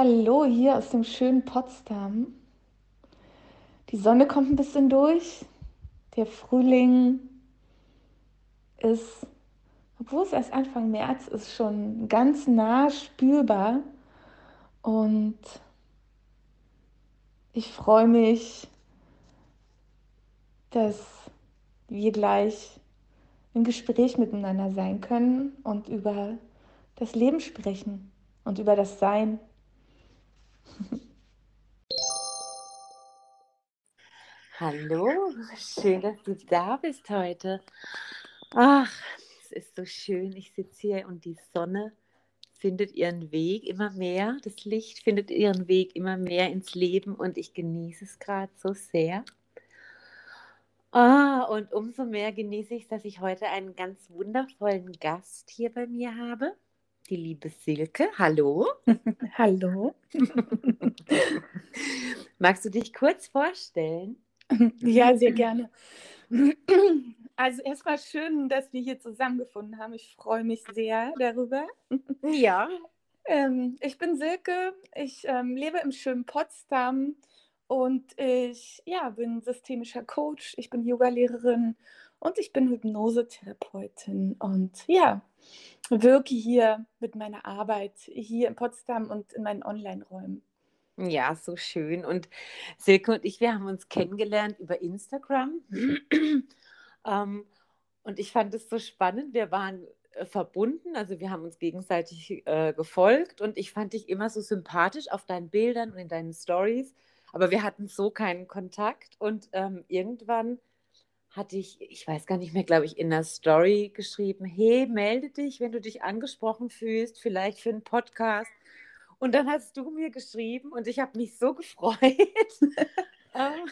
Hallo hier aus dem schönen Potsdam. Die Sonne kommt ein bisschen durch. Der Frühling ist, obwohl es erst Anfang März ist, schon ganz nah spürbar. Und ich freue mich, dass wir gleich im Gespräch miteinander sein können und über das Leben sprechen und über das Sein. Hallo, schön, dass du da bist heute. Ach, es ist so schön. Ich sitze hier und die Sonne findet ihren Weg immer mehr. Das Licht findet ihren Weg immer mehr ins Leben und ich genieße es gerade so sehr. Ah, und umso mehr genieße ich, dass ich heute einen ganz wundervollen Gast hier bei mir habe die liebe Silke. Hallo. Hallo. Magst du dich kurz vorstellen? Ja, sehr gerne. Also erstmal schön, dass wir hier zusammengefunden haben. Ich freue mich sehr darüber. Ja. Ähm, ich bin Silke. Ich ähm, lebe im schönen Potsdam und ich ja, bin systemischer Coach. Ich bin Yogalehrerin und ich bin Hypnosetherapeutin und ja, wirke hier mit meiner Arbeit hier in Potsdam und in meinen Online-Räumen. Ja, so schön. Und Silke und ich, wir haben uns kennengelernt über Instagram. ähm, und ich fand es so spannend. Wir waren äh, verbunden, also wir haben uns gegenseitig äh, gefolgt und ich fand dich immer so sympathisch auf deinen Bildern und in deinen Stories. Aber wir hatten so keinen Kontakt und ähm, irgendwann hatte ich, ich weiß gar nicht mehr, glaube ich, in der Story geschrieben, hey, melde dich, wenn du dich angesprochen fühlst, vielleicht für einen Podcast. Und dann hast du mir geschrieben und ich habe mich so gefreut. Ähm,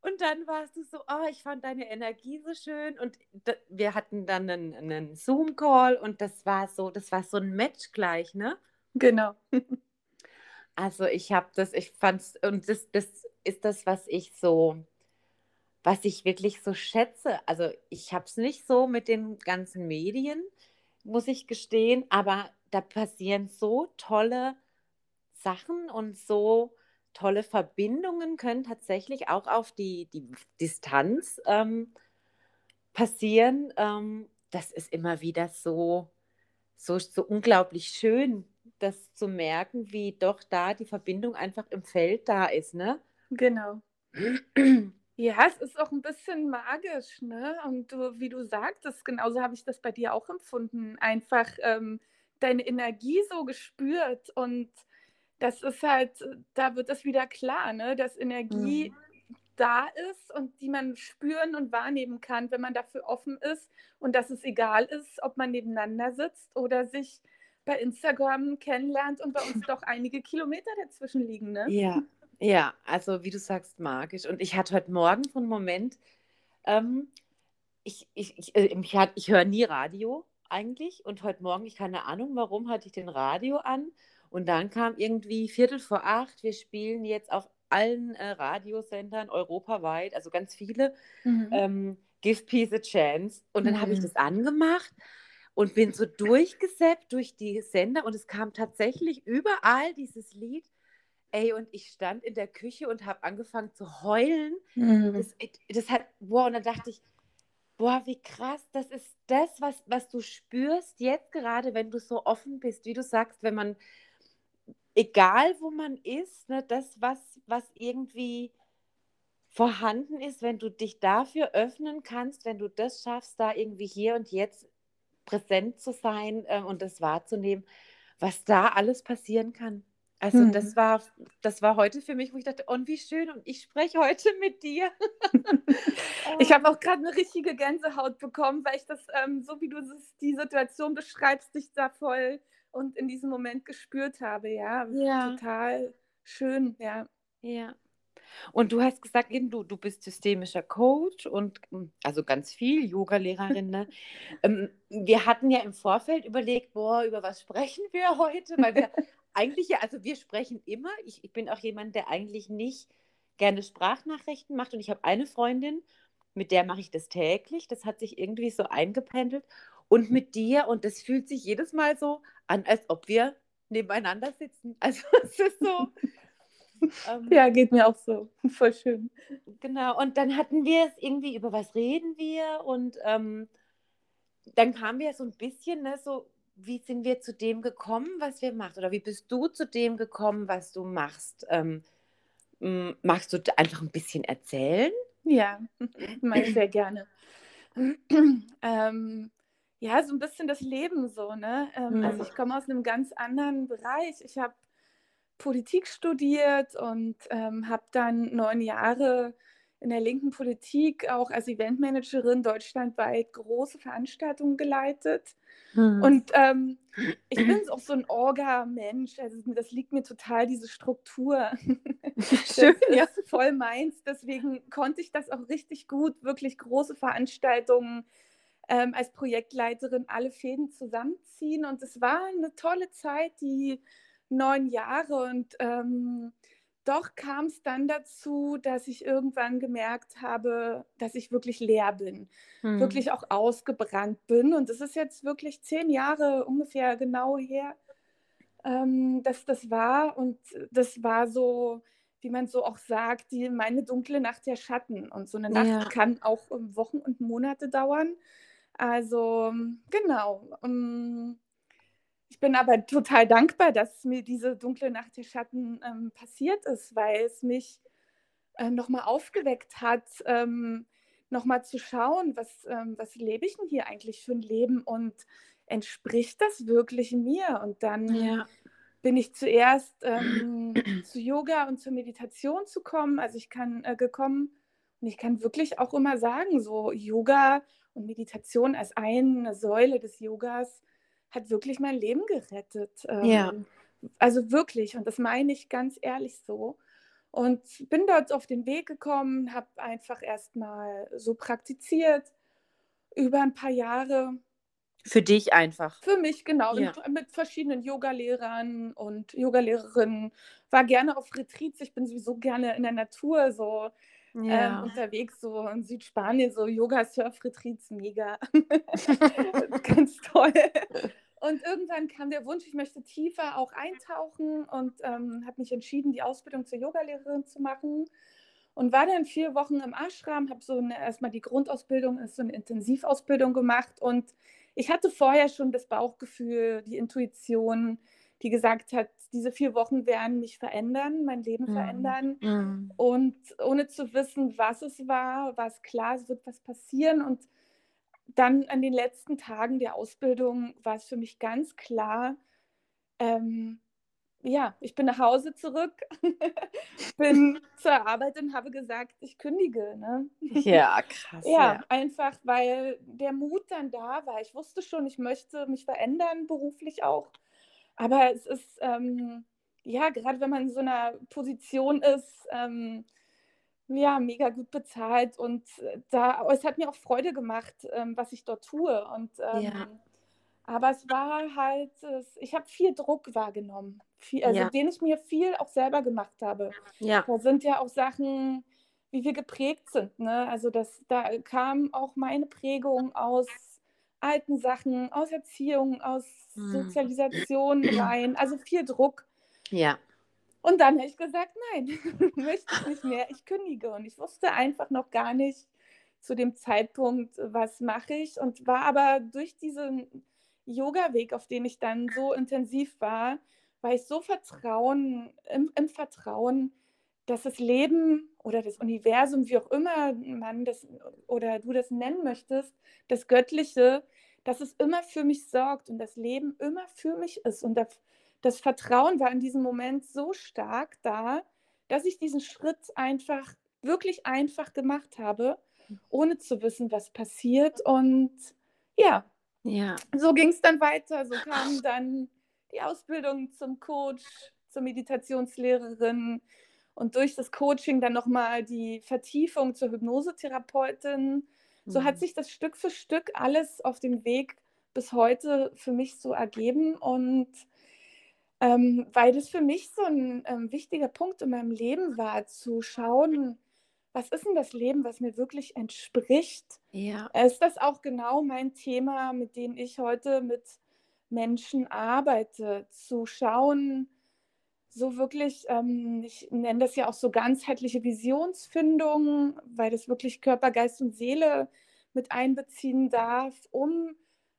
und dann warst du so, oh, ich fand deine Energie so schön und wir hatten dann einen, einen Zoom-Call und das war so, das war so ein Match gleich, ne? Genau. Also ich habe das, ich fand es, und das, das ist das, was ich so was ich wirklich so schätze. Also ich habe es nicht so mit den ganzen Medien, muss ich gestehen, aber da passieren so tolle Sachen und so tolle Verbindungen können tatsächlich auch auf die, die Distanz ähm, passieren. Ähm, das ist immer wieder so, so, so unglaublich schön, das zu merken, wie doch da die Verbindung einfach im Feld da ist. Ne? Genau. Ja, es ist auch ein bisschen magisch, ne? Und du, wie du sagtest, genauso habe ich das bei dir auch empfunden. Einfach ähm, deine Energie so gespürt und das ist halt, da wird es wieder klar, ne? Dass Energie mhm. da ist und die man spüren und wahrnehmen kann, wenn man dafür offen ist und dass es egal ist, ob man nebeneinander sitzt oder sich bei Instagram kennenlernt und bei uns doch einige Kilometer dazwischen liegen, ne? Ja, ja, also wie du sagst, magisch. Und ich hatte heute Morgen so einen Moment, ähm, ich, ich, ich, äh, ich, ich höre nie Radio eigentlich und heute Morgen, ich keine Ahnung warum, hatte ich den Radio an und dann kam irgendwie Viertel vor acht, wir spielen jetzt auf allen äh, Radiosendern europaweit, also ganz viele, mhm. ähm, Give Peace a Chance. Und dann habe ich mhm. das angemacht und bin so durchgesäppt durch die Sender und es kam tatsächlich überall dieses Lied Ey, und ich stand in der Küche und habe angefangen zu heulen. Mhm. Das, das hat, boah, und dann dachte ich, boah, wie krass, das ist das, was, was du spürst jetzt gerade, wenn du so offen bist, wie du sagst, wenn man, egal wo man ist, ne, das, was, was irgendwie vorhanden ist, wenn du dich dafür öffnen kannst, wenn du das schaffst, da irgendwie hier und jetzt präsent zu sein äh, und das wahrzunehmen, was da alles passieren kann. Also hm. das war das war heute für mich, wo ich dachte, und wie schön und ich spreche heute mit dir. ich habe auch gerade eine richtige Gänsehaut bekommen, weil ich das ähm, so wie du das, die Situation beschreibst, dich da voll und in diesem Moment gespürt habe, ja, ja. total schön, ja. Ja. Und du hast gesagt, du, du bist systemischer Coach und hm, also ganz viel Yoga-Lehrerin. Ne? ähm, wir hatten ja im Vorfeld überlegt, boah, über was sprechen wir heute? Weil wir eigentlich ja, also wir sprechen immer. Ich, ich bin auch jemand, der eigentlich nicht gerne Sprachnachrichten macht. Und ich habe eine Freundin, mit der mache ich das täglich. Das hat sich irgendwie so eingependelt. Und mit dir, und das fühlt sich jedes Mal so an, als ob wir nebeneinander sitzen. Also es ist so. ähm, ja, geht mir auch so. Voll schön. Genau. Und dann hatten wir es irgendwie, über was reden wir? Und ähm, dann kamen wir so ein bisschen, ne, so, wie sind wir zu dem gekommen, was wir machen? Oder wie bist du zu dem gekommen, was du machst? Ähm, magst du einfach ein bisschen erzählen? Ja, mache ich sehr gerne. ähm, ja, so ein bisschen das Leben so, ne? Ähm, mhm. Also ich komme aus einem ganz anderen Bereich. Ich habe Politik studiert und ähm, habe dann neun Jahre in der linken Politik auch als Eventmanagerin deutschlandweit große Veranstaltungen geleitet. Mhm. Und ähm, ich bin auch so ein Orga-Mensch. Also das liegt mir total, diese Struktur. Schön, das ja. ist voll meins. Deswegen konnte ich das auch richtig gut, wirklich große Veranstaltungen ähm, als Projektleiterin alle Fäden zusammenziehen. Und es war eine tolle Zeit, die neun Jahre. Und ähm, doch kam es dann dazu, dass ich irgendwann gemerkt habe, dass ich wirklich leer bin, hm. wirklich auch ausgebrannt bin. Und es ist jetzt wirklich zehn Jahre ungefähr genau her, ähm, dass das war. Und das war so, wie man so auch sagt, die, meine dunkle Nacht der Schatten. Und so eine Nacht ja. kann auch Wochen und Monate dauern. Also genau. Um, ähm, ich bin aber total dankbar, dass mir diese dunkle Nacht der Schatten ähm, passiert ist, weil es mich äh, nochmal aufgeweckt hat, ähm, nochmal zu schauen, was, ähm, was lebe ich denn hier eigentlich für ein Leben und entspricht das wirklich mir? Und dann ja. bin ich zuerst ähm, zu Yoga und zur Meditation zu kommen. Also ich kann äh, gekommen und ich kann wirklich auch immer sagen, so Yoga und Meditation als eine Säule des Yogas hat wirklich mein Leben gerettet. ja. Ähm, also wirklich, und das meine ich ganz ehrlich so. Und bin dort auf den Weg gekommen, habe einfach erstmal so praktiziert über ein paar Jahre. Für dich einfach. Für mich, genau. Ja. Mit verschiedenen Yogalehrern und Yogalehrerinnen. War gerne auf Retreats. Ich bin sowieso gerne in der Natur so ja. ähm, unterwegs, so in Südspanien, so Yoga-Surf-Retreats, mega. Ganz toll. Und irgendwann kam der Wunsch, ich möchte tiefer auch eintauchen und ähm, habe mich entschieden, die Ausbildung zur Yogalehrerin zu machen. Und war dann vier Wochen im Ashram, habe so eine, erstmal die Grundausbildung, ist so eine Intensivausbildung gemacht. Und ich hatte vorher schon das Bauchgefühl, die Intuition, die gesagt hat, diese vier Wochen werden mich verändern, mein Leben mm. verändern. Mm. Und ohne zu wissen, was es war, war es klar, es wird was passieren. Und dann an den letzten Tagen der Ausbildung war es für mich ganz klar, ähm, ja, ich bin nach Hause zurück, bin zur Arbeit und habe gesagt, ich kündige. Ne? Ja, krass. ja, ja, einfach weil der Mut dann da war. Ich wusste schon, ich möchte mich verändern, beruflich auch. Aber es ist, ähm, ja, gerade wenn man in so einer Position ist, ähm, ja, mega gut bezahlt und äh, da, es hat mir auch Freude gemacht, ähm, was ich dort tue. Und, ähm, ja. Aber es war halt, es, ich habe viel Druck wahrgenommen, viel, also ja. den ich mir viel auch selber gemacht habe. Ja. Da sind ja auch Sachen, wie wir geprägt sind. Ne? Also das, da kam auch meine Prägung aus alten Sachen, aus Erziehung, aus hm. Sozialisation rein, also viel Druck. Ja. Und dann habe ich gesagt, nein, möchte ich nicht mehr, ich kündige. Und ich wusste einfach noch gar nicht zu dem Zeitpunkt, was mache ich. Und war aber durch diesen Yoga-Weg, auf den ich dann so intensiv war, war ich so Vertrauen, im, im Vertrauen, dass das Leben oder das Universum, wie auch immer man das oder du das nennen möchtest, das Göttliche, dass es immer für mich sorgt und das Leben immer für mich ist. Und das, das Vertrauen war in diesem Moment so stark da, dass ich diesen Schritt einfach, wirklich einfach gemacht habe, ohne zu wissen, was passiert. Und ja, ja. so ging es dann weiter. So kam dann die Ausbildung zum Coach, zur Meditationslehrerin und durch das Coaching dann nochmal die Vertiefung zur Hypnosetherapeutin. So mhm. hat sich das Stück für Stück alles auf dem Weg bis heute für mich so ergeben und ähm, weil das für mich so ein ähm, wichtiger Punkt in meinem Leben war, zu schauen, was ist denn das Leben, was mir wirklich entspricht? Ja. Ist das auch genau mein Thema, mit dem ich heute mit Menschen arbeite, zu schauen, so wirklich, ähm, ich nenne das ja auch so ganzheitliche Visionsfindung, weil das wirklich Körper, Geist und Seele mit einbeziehen darf, um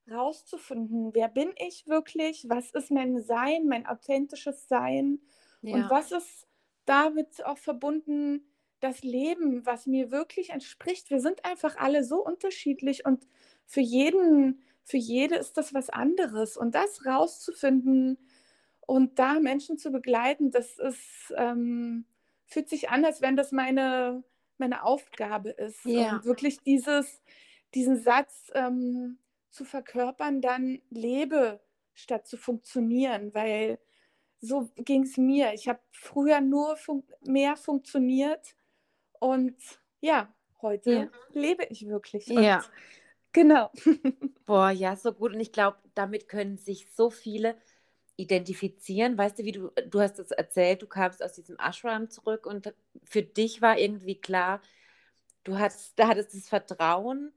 rauszufinden, wer bin ich wirklich, was ist mein Sein, mein authentisches Sein ja. und was ist damit auch verbunden, das Leben, was mir wirklich entspricht. Wir sind einfach alle so unterschiedlich und für jeden, für jede ist das was anderes. Und das rauszufinden und da Menschen zu begleiten, das ist, ähm, fühlt sich an, als wenn das meine, meine Aufgabe ist. Ja. Und wirklich dieses, diesen Satz ähm, zu verkörpern, dann lebe statt zu funktionieren, weil so ging es mir. Ich habe früher nur fun mehr funktioniert und ja, heute ja. lebe ich wirklich. Ja. Und genau. Boah, ja, so gut. Und ich glaube, damit können sich so viele identifizieren. Weißt du, wie du, du hast es erzählt, du kamst aus diesem Ashram zurück und für dich war irgendwie klar, du hattest, da hattest das Vertrauen,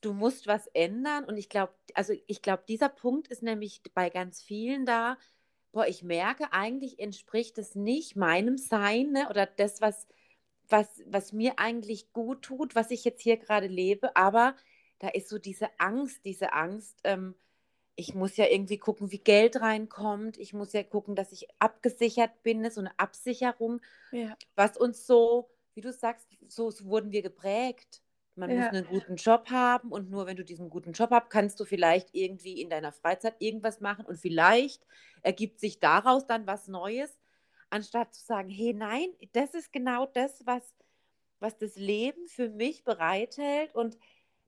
du musst was ändern. Und ich glaube, also ich glaube, dieser Punkt ist nämlich bei ganz vielen da, boah, ich merke, eigentlich entspricht es nicht meinem Sein ne? oder das, was, was, was mir eigentlich gut tut, was ich jetzt hier gerade lebe, aber da ist so diese Angst, diese Angst, ähm, ich muss ja irgendwie gucken, wie Geld reinkommt. Ich muss ja gucken, dass ich abgesichert bin, ne, so eine Absicherung, ja. was uns so, wie du sagst, so, so wurden wir geprägt. Man ja. muss einen guten Job haben und nur wenn du diesen guten Job hast, kannst du vielleicht irgendwie in deiner Freizeit irgendwas machen und vielleicht ergibt sich daraus dann was Neues, anstatt zu sagen, hey, nein, das ist genau das, was, was das Leben für mich bereithält und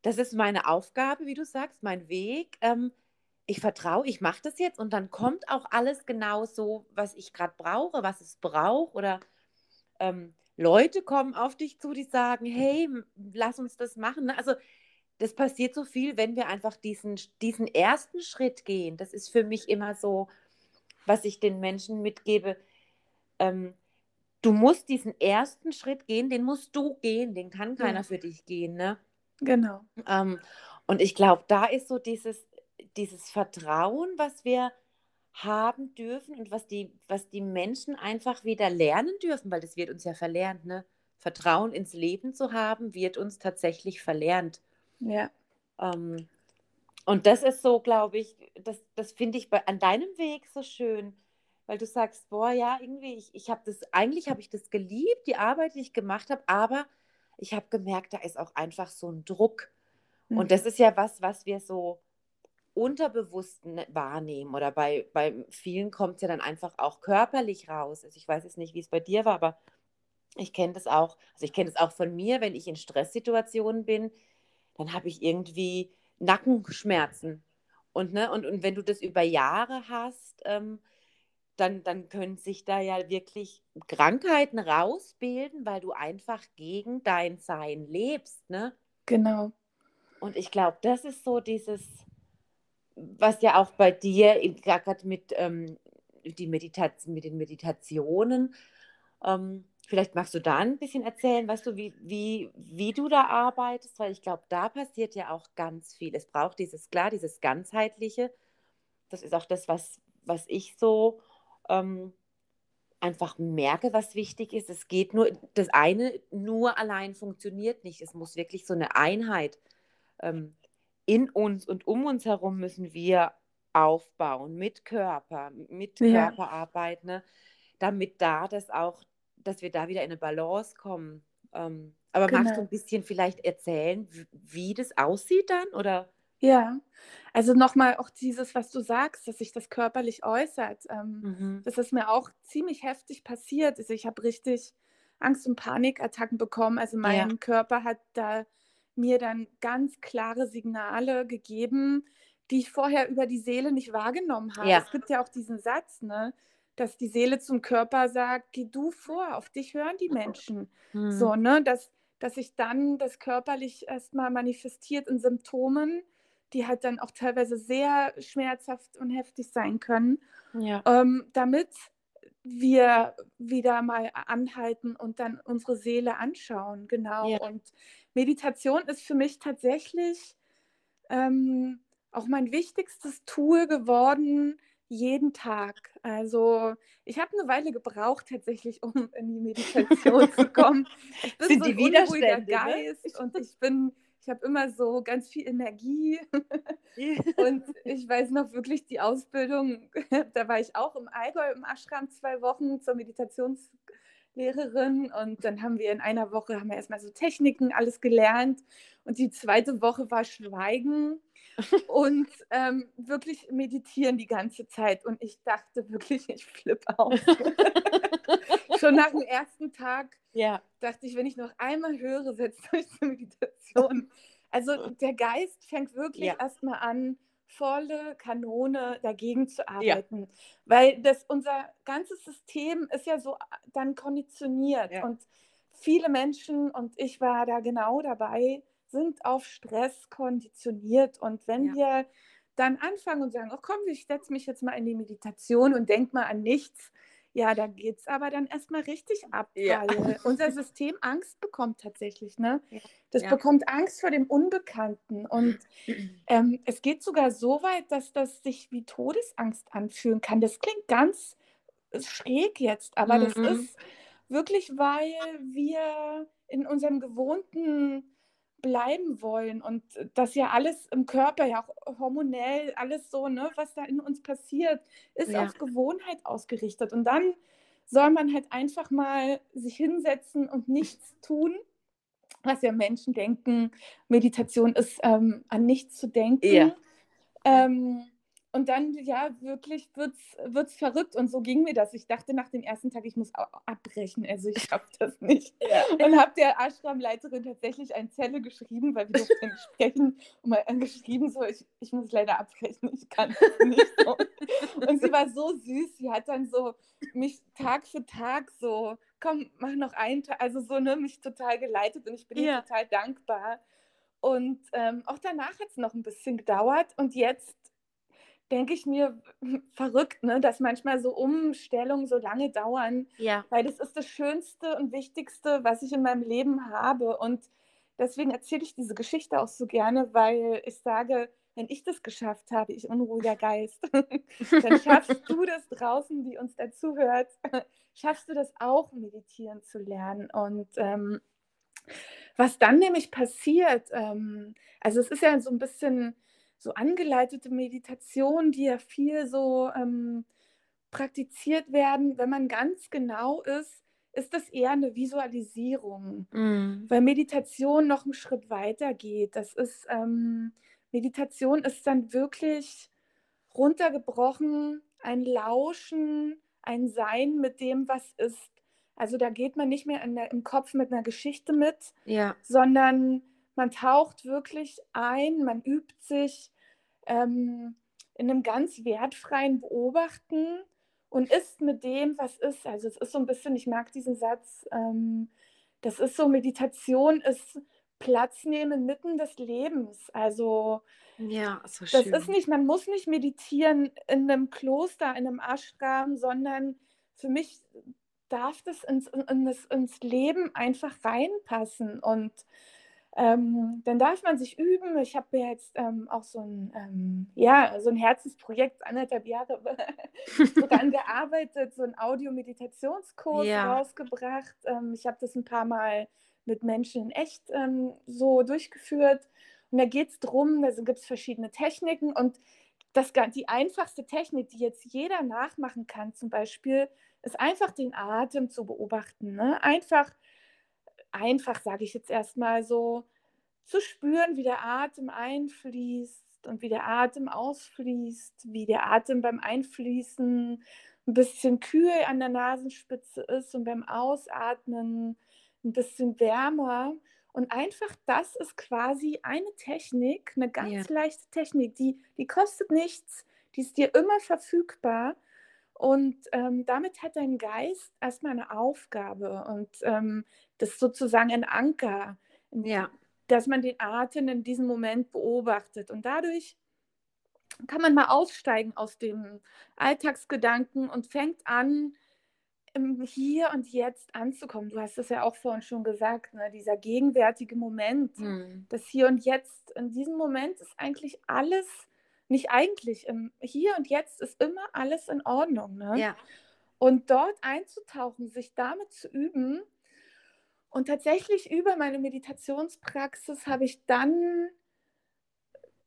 das ist meine Aufgabe, wie du sagst, mein Weg. Ähm, ich vertraue, ich mache das jetzt und dann kommt auch alles genau so, was ich gerade brauche, was es braucht oder ähm, Leute kommen auf dich zu, die sagen, hey, lass uns das machen. Ne? Also das passiert so viel, wenn wir einfach diesen, diesen ersten Schritt gehen. Das ist für mich immer so, was ich den Menschen mitgebe. Ähm, du musst diesen ersten Schritt gehen, den musst du gehen, den kann keiner ja. für dich gehen. Ne? Genau. Ähm, und ich glaube, da ist so dieses, dieses Vertrauen, was wir haben dürfen und was die, was die Menschen einfach wieder lernen dürfen, weil das wird uns ja verlernt, ne? Vertrauen ins Leben zu haben, wird uns tatsächlich verlernt. Ja. Ähm, und das ist so, glaube ich, das, das finde ich bei, an deinem Weg so schön, weil du sagst, boah, ja, irgendwie, ich, ich habe das, eigentlich habe ich das geliebt, die Arbeit, die ich gemacht habe, aber ich habe gemerkt, da ist auch einfach so ein Druck. Mhm. Und das ist ja was, was wir so unterbewusst wahrnehmen oder bei, bei vielen kommt es ja dann einfach auch körperlich raus. Also ich weiß jetzt nicht, wie es bei dir war, aber ich kenne das auch, also ich kenne das auch von mir, wenn ich in Stresssituationen bin, dann habe ich irgendwie Nackenschmerzen. Und, ne, und, und wenn du das über Jahre hast, ähm, dann, dann können sich da ja wirklich Krankheiten rausbilden, weil du einfach gegen dein Sein lebst. Ne? Genau. Und ich glaube, das ist so dieses, was ja auch bei dir, gerade mit, ähm, die Meditat mit den Meditationen, ähm, vielleicht magst du da ein bisschen erzählen, weißt du, wie, wie, wie du da arbeitest, weil ich glaube, da passiert ja auch ganz viel. Es braucht dieses, klar, dieses ganzheitliche. Das ist auch das, was, was ich so ähm, einfach merke, was wichtig ist. Es geht nur, das eine nur allein funktioniert nicht. Es muss wirklich so eine Einheit ähm, in uns und um uns herum müssen wir aufbauen mit Körper, mit ja. Körperarbeit, ne? damit da das auch, dass wir da wieder in eine Balance kommen. Ähm, aber genau. magst du ein bisschen vielleicht erzählen, wie, wie das aussieht dann? Oder? Ja, also nochmal auch dieses, was du sagst, dass sich das körperlich äußert. Ähm, mhm. Das ist mir auch ziemlich heftig passiert. Also ich habe richtig Angst- und Panikattacken bekommen. Also mein ja. Körper hat da mir dann ganz klare Signale gegeben, die ich vorher über die Seele nicht wahrgenommen habe. Ja. Es gibt ja auch diesen Satz, ne, dass die Seele zum Körper sagt, geh du vor, auf dich hören die Menschen. Mhm. So, ne, dass, dass sich dann das körperlich erstmal manifestiert in Symptomen, die halt dann auch teilweise sehr schmerzhaft und heftig sein können, ja. ähm, damit wir wieder mal anhalten und dann unsere Seele anschauen. Genau. Ja. Und Meditation ist für mich tatsächlich ähm, auch mein wichtigstes Tool geworden, jeden Tag. Also ich habe eine Weile gebraucht tatsächlich, um in die Meditation zu kommen. Ich bin Sind so ein unruhiger ne? Geist ne? und ich bin, ich habe immer so ganz viel Energie. und ich weiß noch wirklich die Ausbildung, da war ich auch im Allgäu im Ashram zwei Wochen zur Meditationslehrerin und dann haben wir in einer Woche haben wir erstmal so Techniken alles gelernt und die zweite Woche war Schweigen und ähm, wirklich meditieren die ganze Zeit. Und ich dachte wirklich, ich flippe aus. Schon nach dem ersten Tag ja. dachte ich, wenn ich noch einmal höre, setzt euch zur Meditation. Also der Geist fängt wirklich ja. erstmal an, volle Kanone dagegen zu arbeiten. Ja. Weil das, unser ganzes System ist ja so dann konditioniert. Ja. Und viele Menschen, und ich war da genau dabei, sind auf Stress konditioniert. Und wenn wir dann anfangen und sagen, oh komm, ich setze mich jetzt mal in die Meditation und denke mal an nichts, ja, da geht es aber dann erstmal richtig ab, ja. weil unser System Angst bekommt tatsächlich. Ne? Das ja. bekommt Angst vor dem Unbekannten. Und ähm, es geht sogar so weit, dass das sich wie Todesangst anfühlen kann. Das klingt ganz schräg jetzt, aber mhm. das ist wirklich, weil wir in unserem gewohnten bleiben wollen und das ja alles im Körper, ja auch hormonell, alles so, ne, was da in uns passiert, ist ja. auf Gewohnheit ausgerichtet. Und dann soll man halt einfach mal sich hinsetzen und nichts tun, was ja Menschen denken, Meditation ist ähm, an nichts zu denken. Ja. Ähm, und dann, ja, wirklich wird es verrückt. Und so ging mir das. Ich dachte nach dem ersten Tag, ich muss abbrechen. Also ich schaffe das nicht. Ja. Und habe der Ashram-Leiterin tatsächlich eine Zelle geschrieben, weil wir durften sprechen. Und mal geschrieben, so, ich, ich muss leider abbrechen. Ich kann das nicht so. Und sie war so süß. Sie hat dann so mich Tag für Tag so, komm, mach noch einen Tag. Also so, ne, mich total geleitet. Und ich bin ja. ihr total dankbar. Und ähm, auch danach hat es noch ein bisschen gedauert. Und jetzt denke ich mir, verrückt, ne? dass manchmal so Umstellungen so lange dauern. Ja. Weil das ist das Schönste und Wichtigste, was ich in meinem Leben habe. Und deswegen erzähle ich diese Geschichte auch so gerne, weil ich sage, wenn ich das geschafft habe, ich unruhiger Geist, dann schaffst du das draußen, die uns dazu hört, schaffst du das auch, meditieren zu lernen. Und ähm, was dann nämlich passiert, ähm, also es ist ja so ein bisschen so angeleitete Meditation, die ja viel so ähm, praktiziert werden, wenn man ganz genau ist, ist das eher eine Visualisierung, mm. weil Meditation noch einen Schritt weiter geht. Das ist ähm, Meditation ist dann wirklich runtergebrochen, ein Lauschen, ein Sein mit dem, was ist. Also da geht man nicht mehr der, im Kopf mit einer Geschichte mit, ja. sondern man taucht wirklich ein, man übt sich ähm, in einem ganz wertfreien Beobachten und ist mit dem, was ist. Also es ist so ein bisschen, ich mag diesen Satz, ähm, das ist so, Meditation ist Platz nehmen mitten des Lebens. Also ja, so das ist nicht, man muss nicht meditieren in einem Kloster, in einem Ashram, sondern für mich darf das ins, in, das, ins Leben einfach reinpassen. Und ähm, dann darf man sich üben. Ich habe ja jetzt ähm, auch so ein, ähm, ja, so ein Herzensprojekt, anderthalb Jahre daran gearbeitet, so einen Audio-Meditationskurs ja. rausgebracht. Ähm, ich habe das ein paar Mal mit Menschen in echt ähm, so durchgeführt. Und da geht es darum, da gibt es verschiedene Techniken und das, die einfachste Technik, die jetzt jeder nachmachen kann, zum Beispiel, ist einfach den Atem zu beobachten. Ne? Einfach einfach, sage ich jetzt erstmal so, zu spüren, wie der Atem einfließt und wie der Atem ausfließt, wie der Atem beim Einfließen ein bisschen kühl an der Nasenspitze ist und beim Ausatmen ein bisschen wärmer. Und einfach das ist quasi eine Technik, eine ganz ja. leichte Technik, die, die kostet nichts, die ist dir immer verfügbar. Und ähm, damit hat dein Geist erstmal eine Aufgabe. Und ähm, das ist sozusagen ein Anker, ja. dass man den Atem in diesem Moment beobachtet. Und dadurch kann man mal aussteigen aus dem Alltagsgedanken und fängt an, Hier und Jetzt anzukommen. Du hast es ja auch vorhin schon gesagt, ne? dieser gegenwärtige Moment, hm. das Hier und Jetzt. In diesem Moment ist eigentlich alles nicht eigentlich, im Hier und Jetzt ist immer alles in Ordnung. Ne? Ja. Und dort einzutauchen, sich damit zu üben. Und tatsächlich über meine Meditationspraxis habe ich dann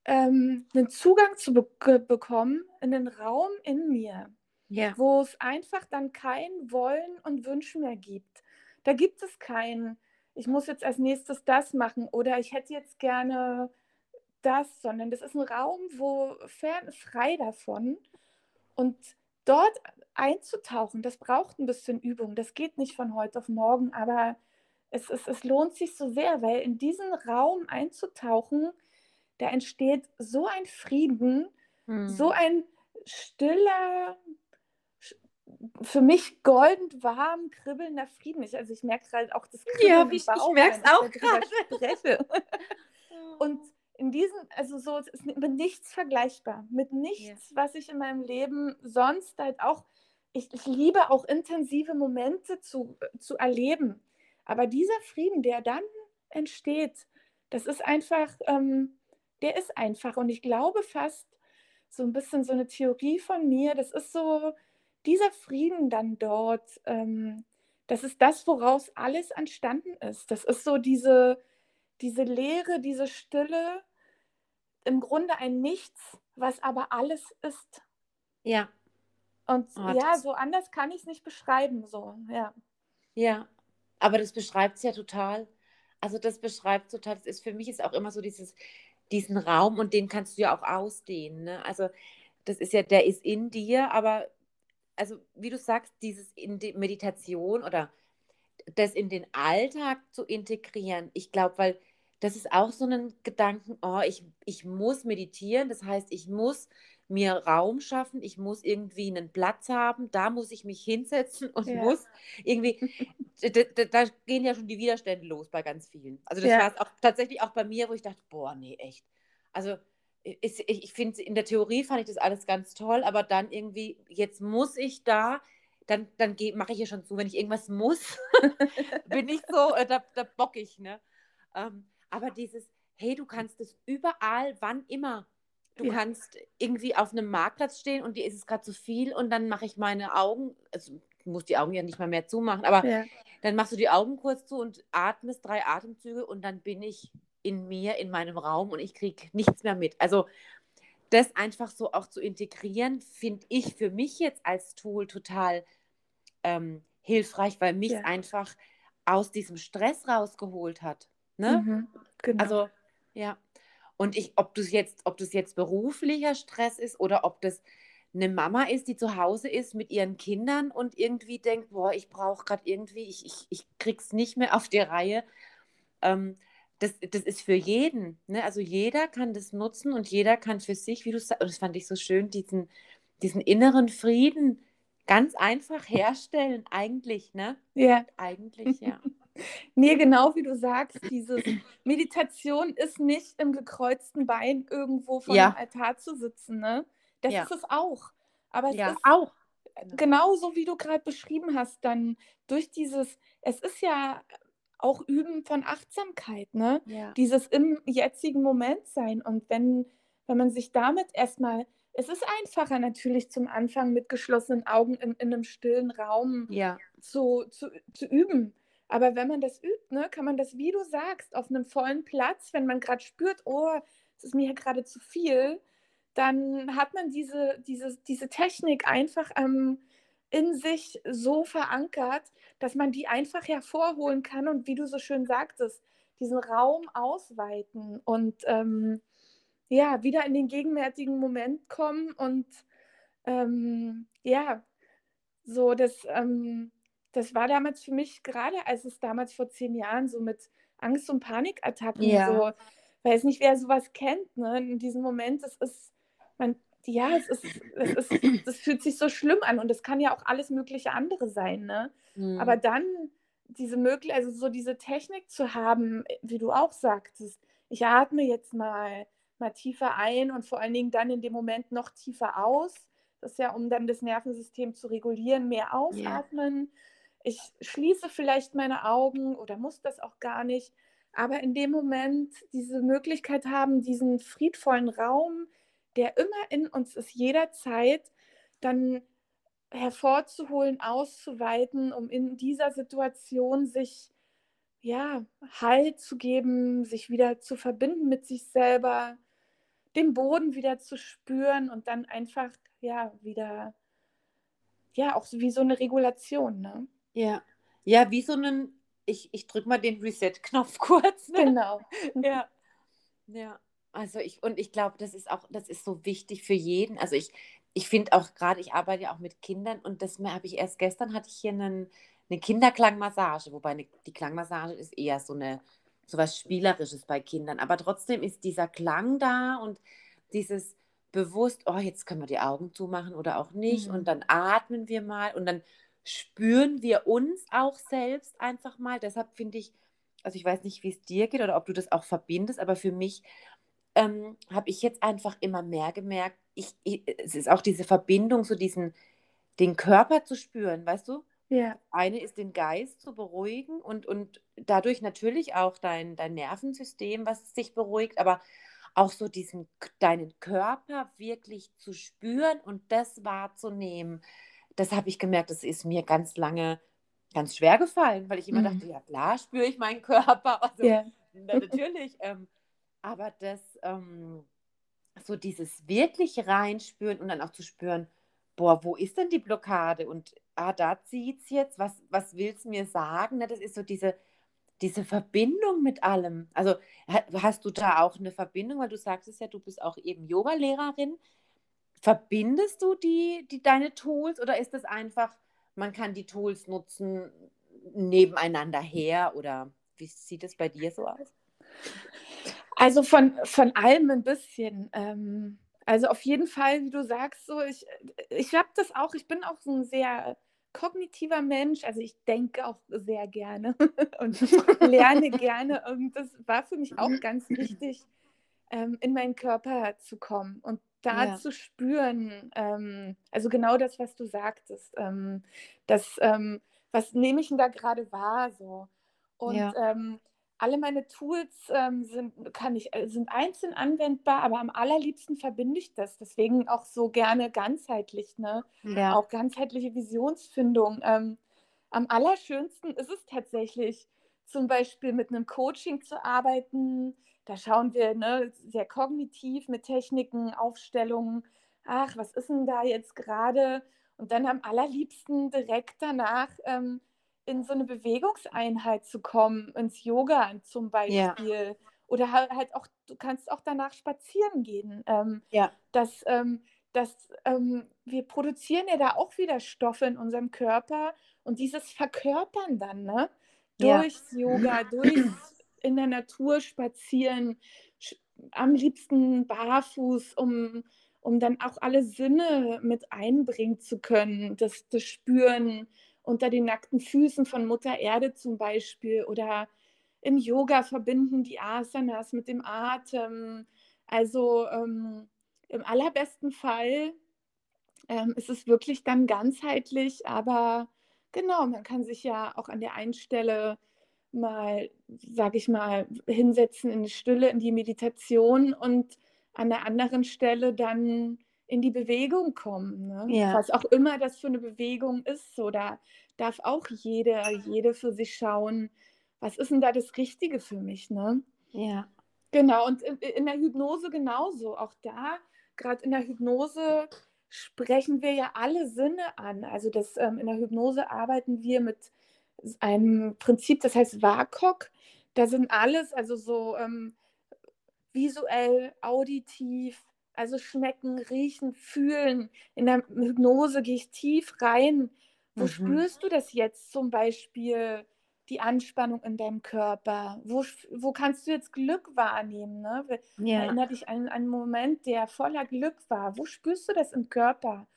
ähm, einen Zugang zu be bekommen in den Raum in mir, Ja. wo es einfach dann kein Wollen und Wünschen mehr gibt. Da gibt es kein, ich muss jetzt als nächstes das machen oder ich hätte jetzt gerne das, sondern das ist ein Raum, wo fern, frei davon. Und dort einzutauchen, das braucht ein bisschen Übung. Das geht nicht von heute auf morgen, aber es, es, es lohnt sich so sehr, weil in diesen Raum einzutauchen, da entsteht so ein Frieden, so Hm. ein stiller, für mich goldend warm, kribbelnder Frieden. Ich, also ich merke gerade auch das Kribbeln Ja, ich, ich merke es auch gerade. Und in diesem, also so, es ist mit nichts vergleichbar, mit nichts, was ich in meinem Leben sonst halt auch, ich, ich liebe auch intensive Momente zu, zu erleben. Aber dieser Frieden, der dann entsteht, das ist einfach, ähm, der ist einfach. Und ich glaube fast, so ein bisschen so eine Theorie von mir, das ist so, dieser Frieden dann dort, ähm, das ist das, woraus alles entstanden ist. Das ist so diese, diese Leere, diese Stille, im Grunde ein Nichts, was aber alles ist. Ja, Und Oh, ja, so anders kann ich es nicht beschreiben, so, ja. ja. Aber das beschreibt es ja total. Also das beschreibt total, das ist für mich ist auch immer so dieses, diesen Raum und den kannst du ja auch ausdehnen. Ne? Also das ist ja, der ist in dir, aber also wie du sagst, dieses in die Meditation oder das in den Alltag zu integrieren, ich glaube, weil das ist auch so ein Gedanken, oh, ich, ich muss meditieren, das heißt, ich muss mir Raum schaffen, ich muss irgendwie einen Platz haben, da muss ich mich hinsetzen und Ja. muss irgendwie, da, da, da gehen ja schon die Widerstände los bei ganz vielen. Also das Ja. war es auch tatsächlich auch bei mir, wo ich dachte, boah, nee, echt. Also ist, ich, ich finde, in der Theorie fand ich das alles ganz toll, aber dann irgendwie, jetzt muss ich da, dann, dann mache ich ja schon zu, wenn ich irgendwas muss, bin ich so, äh, da, da bock ich, ne? Ähm, aber dieses, hey, du kannst es überall, wann immer. Du Ja. kannst irgendwie auf einem Marktplatz stehen und dir ist es gerade zu viel und dann mache ich meine Augen, also du musst die Augen ja nicht mal mehr zumachen, aber ja. dann machst du die Augen kurz zu und atmest drei Atemzüge und dann bin ich in mir, in meinem Raum und ich kriege nichts mehr mit. Also das einfach so auch zu integrieren, finde ich für mich jetzt als Tool total ähm, hilfreich, weil mich Ja. einfach aus diesem Stress rausgeholt hat. Ne? Mhm. Genau. Also, ja. Und ich, ob das jetzt, ob das jetzt beruflicher Stress ist oder ob das eine Mama ist, die zu Hause ist mit ihren Kindern und irgendwie denkt, boah, ich brauche gerade irgendwie, ich, ich, ich krieg's nicht mehr auf die Reihe. Ähm, das, das ist für jeden. Ne? Also jeder kann das nutzen und jeder kann für sich, wie du sagst, und das fand ich so schön, diesen, diesen inneren Frieden ganz einfach herstellen, eigentlich, ne? ja. Eigentlich, ja. Nee, genau wie du sagst, dieses Meditation ist nicht im gekreuzten Bein irgendwo vor Ja. dem Altar zu sitzen, ne? Das Ja. ist es auch. Aber es ja, ist auch. genau so, wie du gerade beschrieben hast, dann durch dieses, es ist ja auch Üben von Achtsamkeit, ne? Ja. Dieses im jetzigen Moment sein. Und wenn, wenn man sich damit erstmal, es ist einfacher natürlich zum Anfang mit geschlossenen Augen in, in einem stillen Raum Ja. zu, zu, zu üben. Aber wenn man das übt, ne, kann man das, wie du sagst, auf einem vollen Platz, wenn man gerade spürt, oh, es ist mir hier gerade zu viel, dann hat man diese, diese, diese Technik einfach ähm, in sich so verankert, dass man die einfach hervorholen kann und wie du so schön sagtest, diesen Raum ausweiten und ähm, ja, wieder in den gegenwärtigen Moment kommen und ähm, ja, so das, ähm, das war damals für mich, gerade als es damals vor zehn Jahren so mit Angst- und Panikattacken Ja. so, weiß nicht, wer sowas kennt, ne? In diesem Moment, es ist, man, ja, es ist, es ist, das fühlt sich so schlimm an und es kann ja auch alles mögliche andere sein, ne? Mhm. Aber dann diese Möglichkeit, also so diese Technik zu haben, wie du auch sagtest, ich atme jetzt mal, mal tiefer ein und vor allen Dingen dann in dem Moment noch tiefer aus. Das ist ja, um dann das Nervensystem zu regulieren, mehr ausatmen. Ich schließe vielleicht meine Augen oder muss das auch gar nicht. Aber in dem Moment diese Möglichkeit haben, diesen friedvollen Raum der immer in uns ist, jederzeit dann hervorzuholen, auszuweiten, um in dieser Situation sich ja, Halt zu geben, sich wieder zu verbinden mit sich selber, den Boden wieder zu spüren und dann einfach ja wieder ja auch wie so eine Regulation, ne? Ja. Ja, wie so einen, ich, ich drücke mal den Reset-Knopf kurz. Ne? Genau. ja. Ja. Also ich, und ich glaube, das ist auch, das ist so wichtig für jeden. Also ich, ich finde auch gerade, ich arbeite ja auch mit Kindern und das habe ich erst gestern hatte ich hier einen eine Kinderklangmassage, wobei eine, die Klangmassage ist eher so eine so was Spielerisches bei Kindern. Aber trotzdem ist dieser Klang da und dieses bewusst, oh, jetzt können wir die Augen zumachen oder auch nicht. Mhm. Und dann atmen wir mal und dann spüren wir uns auch selbst einfach mal. Deshalb finde ich, also ich weiß nicht, wie es dir geht oder ob du das auch verbindest, aber für mich ähm, habe ich jetzt einfach immer mehr gemerkt, ich, ich, es ist auch diese Verbindung, so diesen, den Körper zu spüren, weißt du? Ja. Eine ist den Geist zu beruhigen und, und dadurch natürlich auch dein, dein Nervensystem, was sich beruhigt, aber auch so diesen deinen Körper wirklich zu spüren und das wahrzunehmen. Das habe ich gemerkt, das ist mir ganz lange ganz schwer gefallen, weil ich immer mhm. dachte, ja klar, spüre ich meinen Körper. Also, ja. natürlich. Ähm, aber das, ähm, so dieses wirklich reinspüren und dann auch zu spüren, boah, wo ist denn die Blockade? Und ah, da zieht es jetzt, was, was will es mir sagen? Ne, das ist so diese, diese Verbindung mit allem. Also hast du da auch eine Verbindung, weil du sagst es ja, du bist auch eben Yoga-Lehrerin. Verbindest du die, die, deine Tools oder ist das einfach, man kann die Tools nutzen nebeneinander her oder wie sieht es bei dir so aus? Also von, von allem ein bisschen. Ähm, also auf jeden Fall, wie du sagst, so ich, ich habe das auch, ich bin auch so ein sehr kognitiver Mensch, also ich denke auch sehr gerne und lerne gerne und das war für mich auch ganz wichtig, ähm, in meinen Körper zu kommen und da ja. zu spüren, ähm, also genau das, was du sagtest, ähm, das, ähm, was nehme ich denn da gerade wahr so und ja. Ähm, alle meine Tools ähm, sind, kann ich, äh, sind einzeln anwendbar, aber am allerliebsten verbinde ich das. Deswegen auch so gerne ganzheitlich, ne? Ja. Auch ganzheitliche Visionsfindung. Ähm, am allerschönsten ist es tatsächlich, zum Beispiel mit einem Coaching zu arbeiten. Da schauen wir ne, sehr kognitiv mit Techniken, Aufstellungen. Ach, was ist denn da jetzt gerade? Und dann am allerliebsten direkt danach ähm, in so eine Bewegungseinheit zu kommen, ins Yoga zum Beispiel. Ja. Oder halt auch, du kannst auch danach spazieren gehen. Ähm, ja. Dass, ähm, dass ähm, wir produzieren ja da auch wieder Stoffe in unserem Körper und dieses Verkörpern dann, ne? Durchs ja. Yoga, durch in der Natur spazieren, am liebsten barfuß, um, um dann auch alle Sinne mit einbringen zu können, das, das Spüren, unter den nackten Füßen von Mutter Erde zum Beispiel oder im Yoga verbinden die Asanas mit dem Atem. Also ähm, im allerbesten Fall ähm, ist es wirklich dann ganzheitlich, aber genau, man kann sich ja auch an der einen Stelle mal, sage ich mal, hinsetzen in die Stille, in die Meditation und an der anderen Stelle dann in die Bewegung kommen. Ne? Ja. Was auch immer das für eine Bewegung ist. So, da darf auch jeder, jede für sich schauen, was ist denn da das Richtige für mich? Ne? Ja. Genau, und in, in der Hypnose genauso. Auch da, gerade in der Hypnose, sprechen wir ja alle Sinne an. Also das, ähm, in der Hypnose arbeiten wir mit einem Prinzip, das heißt WAKOK. Da sind alles, also so ähm, visuell, auditiv, also schmecken, riechen, fühlen. In der Hypnose gehe ich tief rein. Wo mhm. spürst du das jetzt zum Beispiel, die Anspannung in deinem Körper? Wo, wo kannst du jetzt Glück wahrnehmen? Ne? Ja. Erinnere dich an einen Moment, der voller Glück war. Wo spürst du das im Körper?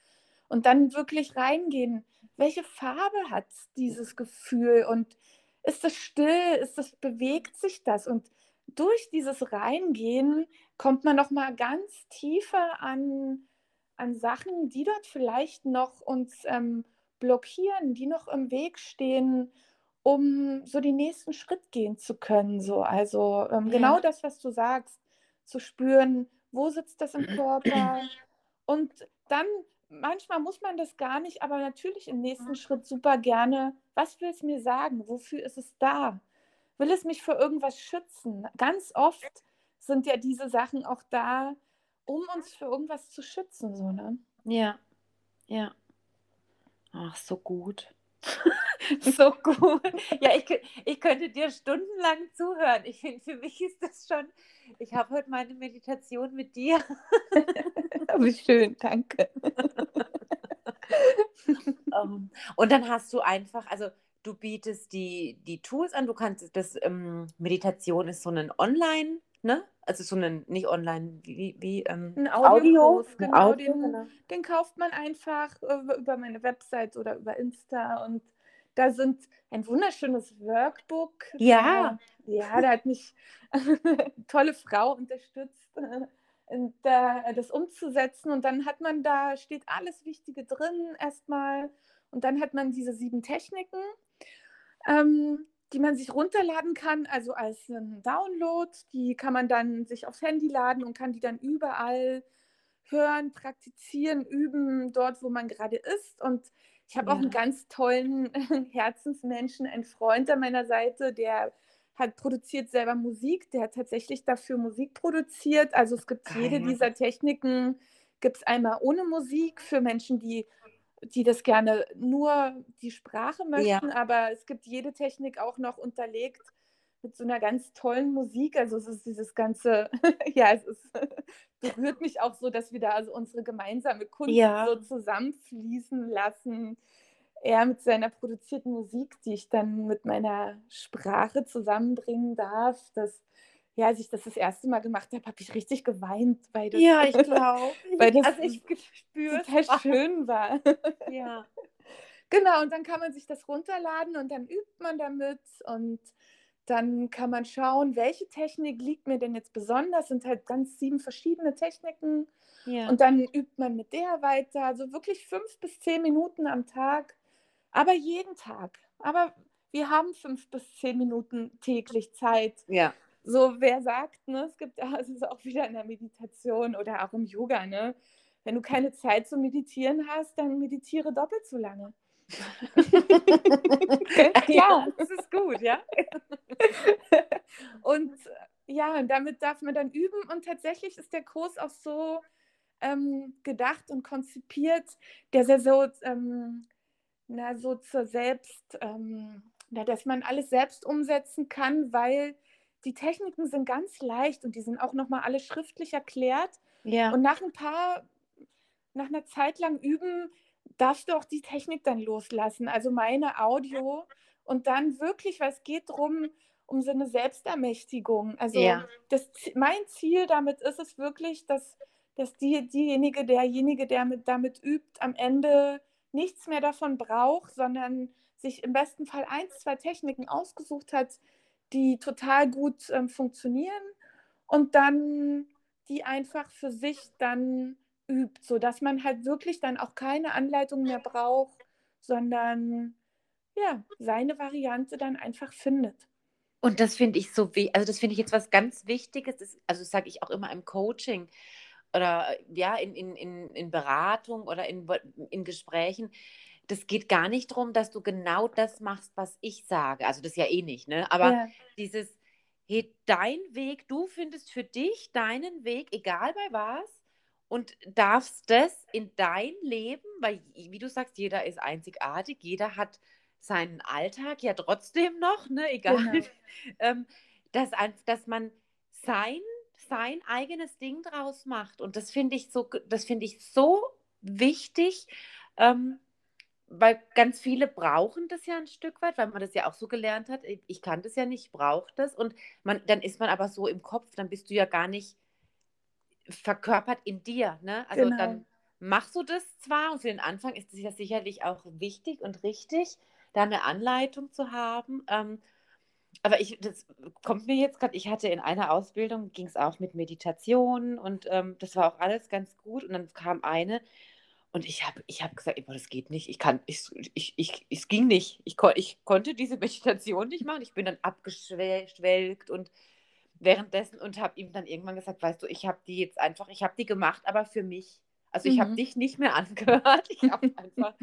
Und dann wirklich reingehen. Welche Farbe hat dieses Gefühl? Und ist das still? Ist das, bewegt sich das? Und durch dieses Reingehen kommt man noch mal ganz tiefer an, an Sachen, die dort vielleicht noch uns ähm, blockieren, die noch im Weg stehen, um so den nächsten Schritt gehen zu können. So. Also ähm, ja. genau das, was du sagst, zu spüren, wo sitzt das im Körper? Und dann, manchmal muss man das gar nicht, aber natürlich im nächsten Schritt super gerne, was will es mir sagen? Wofür ist es da? Will es mich für irgendwas schützen? Ganz oft sind ja diese Sachen auch da, um uns für irgendwas zu schützen, so, ne? Ja, ja. Ach, so gut. so gut. Ja, ich, ich könnte dir stundenlang zuhören. Ich finde, für mich ist das schon, ich habe heute meine Meditation mit dir. Wie schön, danke. um, ähm, und dann hast du einfach, also du bietest die, die Tools an, du kannst das, ähm, Meditation ist so ein Online- ne? Also so ein, nicht online, wie, wie ähm, ein Audio, genau, Audio den, genau. den, kauft man einfach über, über meine Website oder über Insta und da sind ein wunderschönes Workbook. Ja. Da, ja, da hat mich eine tolle Frau unterstützt, da, das umzusetzen und dann hat man da, steht alles Wichtige drin erstmal und dann hat man diese sieben Techniken. Ähm, die man sich runterladen kann, also als einen Download. Die kann man dann sich aufs Handy laden und kann die dann überall hören, praktizieren, üben, dort, wo man gerade ist. Und ich habe ja. auch einen ganz tollen Herzensmenschen, einen Freund an meiner Seite, der hat produziert selber Musik, der hat tatsächlich dafür Musik produziert. Also es gibt Geil. jede dieser Techniken, gibt es einmal ohne Musik für Menschen, die die das gerne nur die Sprache möchten, ja. aber es gibt jede Technik auch noch unterlegt mit so einer ganz tollen Musik. Also es ist dieses ganze, ja, es ist, berührt mich auch so, dass wir da also unsere gemeinsame Kunst ja. so zusammenfließen lassen. Er mit seiner produzierten Musik, die ich dann mit meiner Sprache zusammenbringen darf. Das ja, als ich das das erste Mal gemacht habe, habe ich richtig geweint, weil das, ja, ich glaube, weil das also ich spüre total schön war. Ja. Genau, und dann kann man sich das runterladen und dann übt man damit und dann kann man schauen, welche Technik liegt mir denn jetzt besonders. Sind halt ganz sieben verschiedene Techniken. Ja. Und dann übt man mit der weiter. Also wirklich fünf bis zehn Minuten am Tag, aber jeden Tag. Aber wir haben fünf bis zehn Minuten täglich Zeit. Ja so wer sagt, ne, es gibt es ist auch wieder in der Meditation oder auch im Yoga, ne? Wenn du keine Zeit zum Meditieren hast, dann meditiere doppelt so lange. ja, das ist gut, ja. und ja, damit darf man dann üben und tatsächlich ist der Kurs auch so ähm, gedacht und konzipiert, dass er so, ähm, na, so zur Selbst, ähm, na, dass man alles selbst umsetzen kann, weil die Techniken sind ganz leicht und die sind auch nochmal alle schriftlich erklärt. Ja. Und nach ein paar, nach einer Zeit lang üben, darfst du auch die Technik dann loslassen, also meine Audio. Und dann wirklich, weil es geht darum, um so eine Selbstermächtigung. Also ja. das, mein Ziel damit ist es wirklich, dass, dass die, diejenige, derjenige, der mit, damit übt, am Ende nichts mehr davon braucht, sondern sich im besten Fall ein, zwei Techniken ausgesucht hat, die total gut ähm, funktionieren und dann die einfach für sich dann übt, sodass man halt wirklich dann auch keine Anleitung mehr braucht, sondern ja, seine Variante dann einfach findet. Und das finde ich so, also das finde ich jetzt was ganz Wichtiges, das, also sage ich auch immer im Coaching oder ja, in, in, in, in Beratung oder in, in Gesprächen, das geht gar nicht darum, dass du genau das machst, was ich sage. Also das ja eh nicht, ne? Aber ja. dieses, hey, dein Weg, du findest für dich deinen Weg, egal bei was, und darfst das in dein Leben, weil, wie du sagst, jeder ist einzigartig, jeder hat seinen Alltag ja trotzdem noch, ne? Egal. Genau. ähm, dass, dass man sein, sein eigenes Ding draus macht. Und das finde ich so, das finde ich so wichtig. Ähm, weil ganz viele brauchen das ja ein Stück weit, weil man das ja auch so gelernt hat. Ich kann das ja nicht, ich brauche das. Und man, dann ist man aber so im Kopf, dann bist du ja gar nicht verkörpert in dir. Ne? Also genau. dann machst du das zwar und für den Anfang ist es ja sicherlich auch wichtig und richtig, da eine Anleitung zu haben. Ähm, aber ich, das kommt mir jetzt gerade, ich hatte in einer Ausbildung, ging es auch mit Meditation und ähm, das war auch alles ganz gut. Und dann kam eine, und ich habe ich hab gesagt, das geht nicht. Ich kann, ich, ich, ich, es ging nicht. Ich, ich konnte diese Meditation nicht machen. Ich bin dann abgeschwelgt und währenddessen und habe ihm dann irgendwann gesagt, weißt du, ich habe die jetzt einfach, ich habe die gemacht, aber für mich. Also ich habe Mhm. dich nicht mehr angehört, ich habe einfach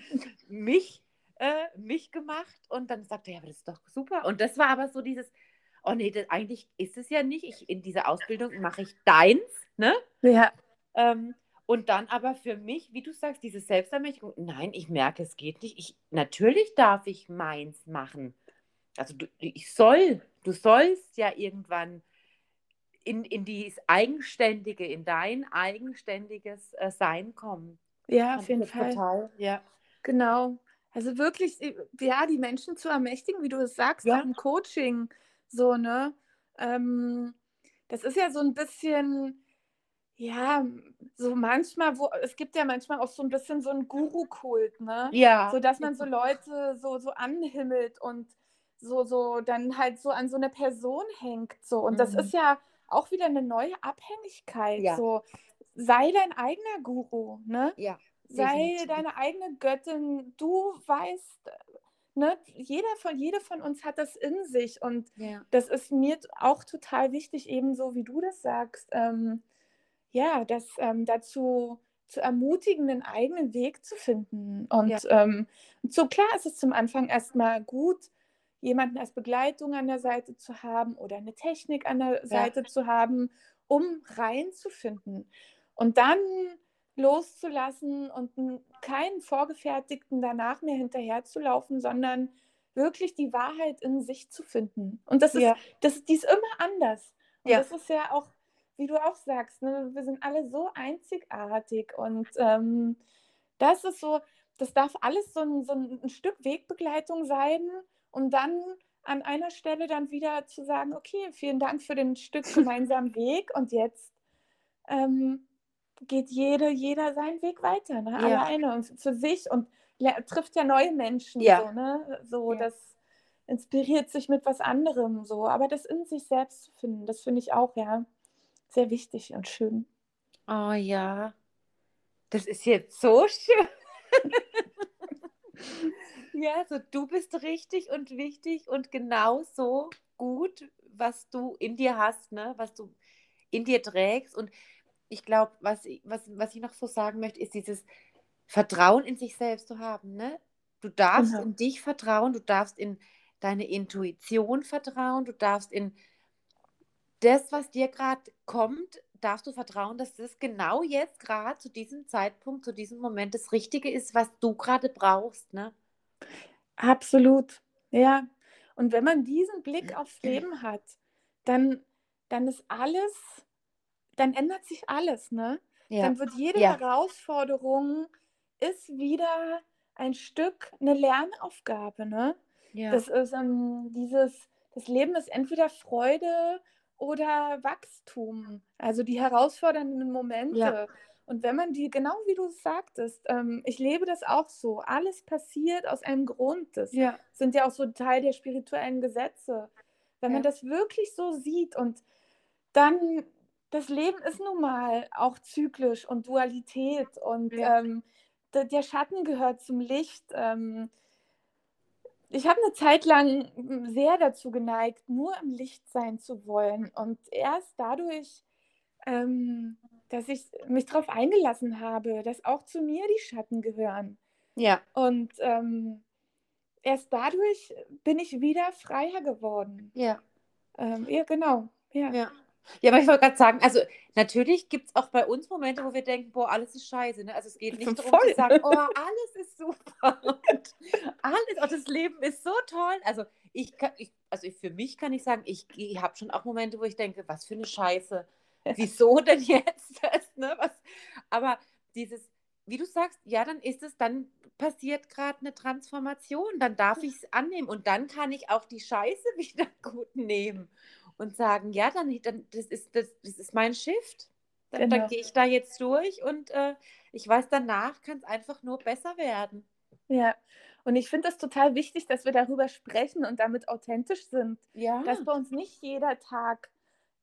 mich, äh, mich gemacht und dann sagte er, ja, aber das ist doch super. Und das war aber so dieses, oh nee, das, eigentlich ist es ja nicht. Ich, in dieser Ausbildung mache ich deins, ne? Ja, Ähm, und dann aber für mich, wie du sagst, diese Selbstermächtigung, nein, ich merke, es geht nicht. Ich, natürlich darf ich meins machen. Also du, ich soll, du sollst ja irgendwann in, in dieses Eigenständige, in dein eigenständiges äh, Sein kommen. ja, auf jeden Fall. Total, ja. Genau. Also wirklich, ja, die Menschen zu ermächtigen, wie du es sagst, Ja. auch im Coaching, so, ne? Ähm, das ist ja so ein bisschen, ja, so manchmal, wo, es gibt ja manchmal auch so ein bisschen so einen Guru-Kult, ne? Ja. So, dass man so Leute so, so anhimmelt und so, so dann halt so an so eine Person hängt, so. Und das Mhm. ist ja auch wieder eine neue Abhängigkeit, Ja. so. Sei dein eigener Guru, ne? ja. Sei Definitiv. deine eigene Göttin. Du weißt, ne, jeder von, jede von uns hat das in sich. Und Ja. das ist mir auch total wichtig, ebenso wie du das sagst, ähm, ja, das ähm, dazu zu ermutigen, einen eigenen Weg zu finden. Und Ja. ähm, so klar ist es zum Anfang erstmal gut, jemanden als Begleitung an der Seite zu haben oder eine Technik an der Seite zu haben, um reinzufinden. Und dann loszulassen und keinen vorgefertigten danach mehr hinterherzulaufen, sondern wirklich die Wahrheit in sich zu finden. Und das ist, Ja. das, die ist immer anders. Und Ja. das ist ja auch, wie du auch sagst, ne, wir sind alle so einzigartig und ähm, das ist so, das darf alles so ein, so ein Stück Wegbegleitung sein, um dann an einer Stelle dann wieder zu sagen, okay, vielen Dank für den Stück gemeinsamen Weg und jetzt ähm, geht jede, jeder seinen Weg weiter, ne? Ja. alleine und für sich und trifft ja neue Menschen, Ja. so, ne? so Ja. das inspiriert sich mit was anderem, so, aber das in sich selbst zu finden, das finde ich auch, ja, sehr wichtig und schön. Oh ja. Das ist jetzt so schön. ja, so du bist richtig und wichtig und genauso gut, was du in dir hast, ne? was du in dir trägst. Und ich glaube, was, ich- was, was ich noch so sagen möchte, ist dieses Vertrauen in sich selbst zu haben. Ne? Du darfst Genau. in dich vertrauen, du darfst in deine Intuition vertrauen, du darfst in das, was dir gerade kommt, darfst du vertrauen, dass das genau jetzt gerade zu diesem Zeitpunkt, zu diesem Moment das Richtige ist, was du gerade brauchst. Ne? Absolut, ja. Und wenn man diesen Blick aufs Leben hat, dann, dann ist alles, dann ändert sich alles, ne? Dann wird jede Ja. Herausforderung ist wieder ein Stück eine Lernaufgabe, ne? ja. Das ist ähm, dieses, das Leben ist entweder Freude oder Wachstum, also die herausfordernden Momente. Und wenn man die, genau wie du es sagtest, ähm, ich lebe das auch so, alles passiert aus einem Grund. Das ja. sind ja auch so Teil der spirituellen Gesetze. Wenn man Ja. das wirklich so sieht und dann, das Leben ist nun mal auch zyklisch und Dualität und Ja. ähm, der, der Schatten gehört zum Licht. Ähm, ich habe eine Zeit lang sehr dazu geneigt, nur im Licht sein zu wollen. Und erst dadurch, ähm, dass ich mich darauf eingelassen habe, dass auch zu mir die Schatten gehören. ja. Und ähm, erst dadurch bin ich wieder freier geworden. ja. Ähm, ja, genau. Ja. Ja. Ja, aber ich wollte gerade sagen, also natürlich gibt es auch bei uns Momente, wo wir denken, boah, alles ist scheiße. Ne? Also es geht nicht darum Voll. zu sagen, oh, alles ist super und alles, oh, das Leben ist so toll. Also ich kann, ich, also ich, für mich kann ich sagen, ich, ich habe schon auch Momente, wo ich denke, was für eine Scheiße. Wieso denn jetzt das? Ne? Was? Aber dieses, wie du sagst, ja, dann ist es, dann passiert gerade eine Transformation, dann darf ich es annehmen und dann kann ich auch die Scheiße wieder gut nehmen und sagen, ja, dann, dann das, ist, das, das ist mein Shift. Dann, Genau. dann gehe ich da jetzt durch und äh, ich weiß, danach kann es einfach nur besser werden. Ja. Und ich finde es total wichtig, dass wir darüber sprechen und damit authentisch sind. Ja. Dass bei uns nicht jeder Tag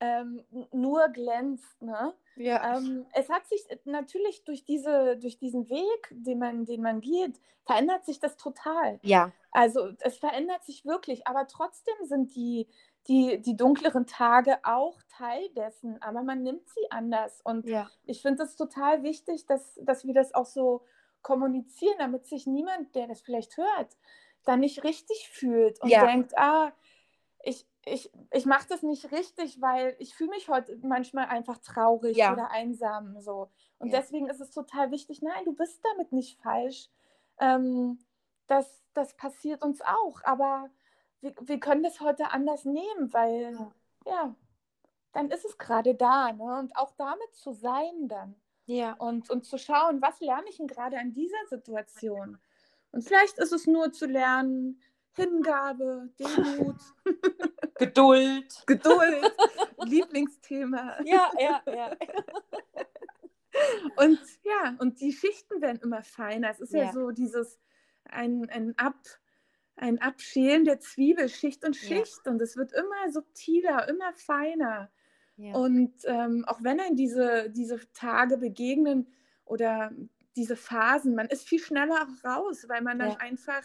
ähm, nur glänzt. Ne? ja. Ähm, es hat sich natürlich durch, diese, durch diesen Weg, den man, den man geht, verändert sich das total. ja. Also es verändert sich wirklich, aber trotzdem sind die, die, die dunkleren Tage auch Teil dessen, aber man nimmt sie anders. Und Ja. ich finde es total wichtig, dass, dass wir das auch so kommunizieren, damit sich niemand, der das vielleicht hört, dann nicht richtig fühlt und Ja. denkt, ah, ich, ich, ich mache das nicht richtig, weil ich fühle mich heute manchmal einfach traurig Ja. oder einsam. So. Und Ja. deswegen ist es total wichtig, nein, du bist damit nicht falsch. Ähm, das, das passiert uns auch, aber wir, wir können das heute anders nehmen, weil Ja. ja, dann ist es gerade da. Ne? Und auch damit zu sein dann Ja. und, und zu schauen, was lerne ich denn gerade an dieser Situation. Und vielleicht ist es nur zu lernen, Hingabe, Demut, Geduld. Geduld, Lieblingsthema. Ja, ja, ja. Und ja, und die Schichten werden immer feiner. Es ist ja, Ja. so dieses ein, ein, Ab, ein Abschälen der Zwiebel, Schicht und Ja. Schicht. Und es wird immer subtiler, immer feiner. ja. Und ähm, auch wenn einem diese, diese Tage begegnen oder diese Phasen, man ist viel schneller auch raus, weil man dann Ja. einfach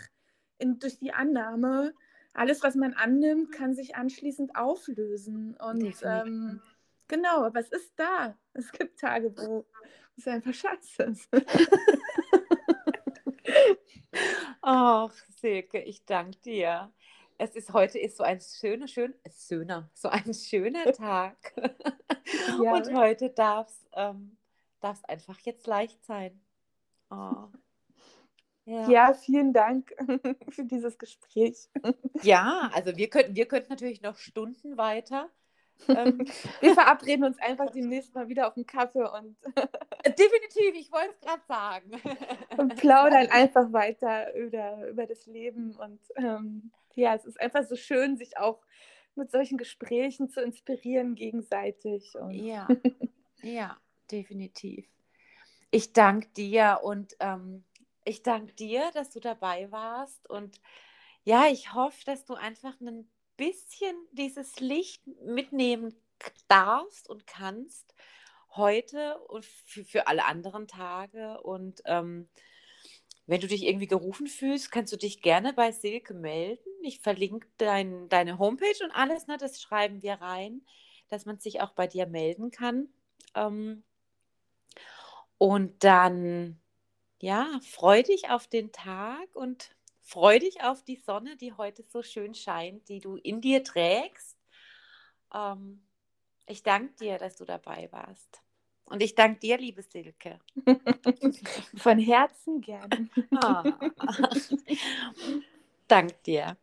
in, durch die Annahme, alles, was man annimmt, kann sich anschließend auflösen. Und ähm, genau, aber es ist da. Es gibt Tage, wo es einfach scheiße ist. Ach, Silke, ich danke dir. Es ist heute ist so ein schöner, schön, schöner, so ein schöner Tag. Ja. Und heute darf es ähm, darf's einfach jetzt leicht sein. Oh. Ja. Ja, vielen Dank für dieses Gespräch. ja, also wir könnten, wir könnten natürlich noch Stunden weiter. Ähm, Wir verabreden uns einfach demnächst mal wieder auf einen Kaffee und definitiv, ich wollte es gerade sagen. und plaudern einfach weiter über, über das Leben. Und ähm, ja, es ist einfach so schön, sich auch mit solchen Gesprächen zu inspirieren gegenseitig. Und Ja, ja, definitiv. Ich danke dir und ähm, ich danke dir, dass du dabei warst. Und ja, ich hoffe, dass du einfach ein bisschen dieses Licht mitnehmen darfst und kannst heute und für, für alle anderen Tage. Und ähm, wenn du dich irgendwie gerufen fühlst, kannst du dich gerne bei Silke melden. Ich verlinke dein, deine Homepage und alles, ne, das schreiben wir rein, dass man sich auch bei dir melden kann. Ähm, und dann, ja, freu dich auf den Tag und freu dich auf die Sonne, die heute so schön scheint, die du in dir trägst. Ähm, ich danke dir, dass du dabei warst. Und ich danke dir, liebe Silke. von Herzen gerne. Ah. danke dir.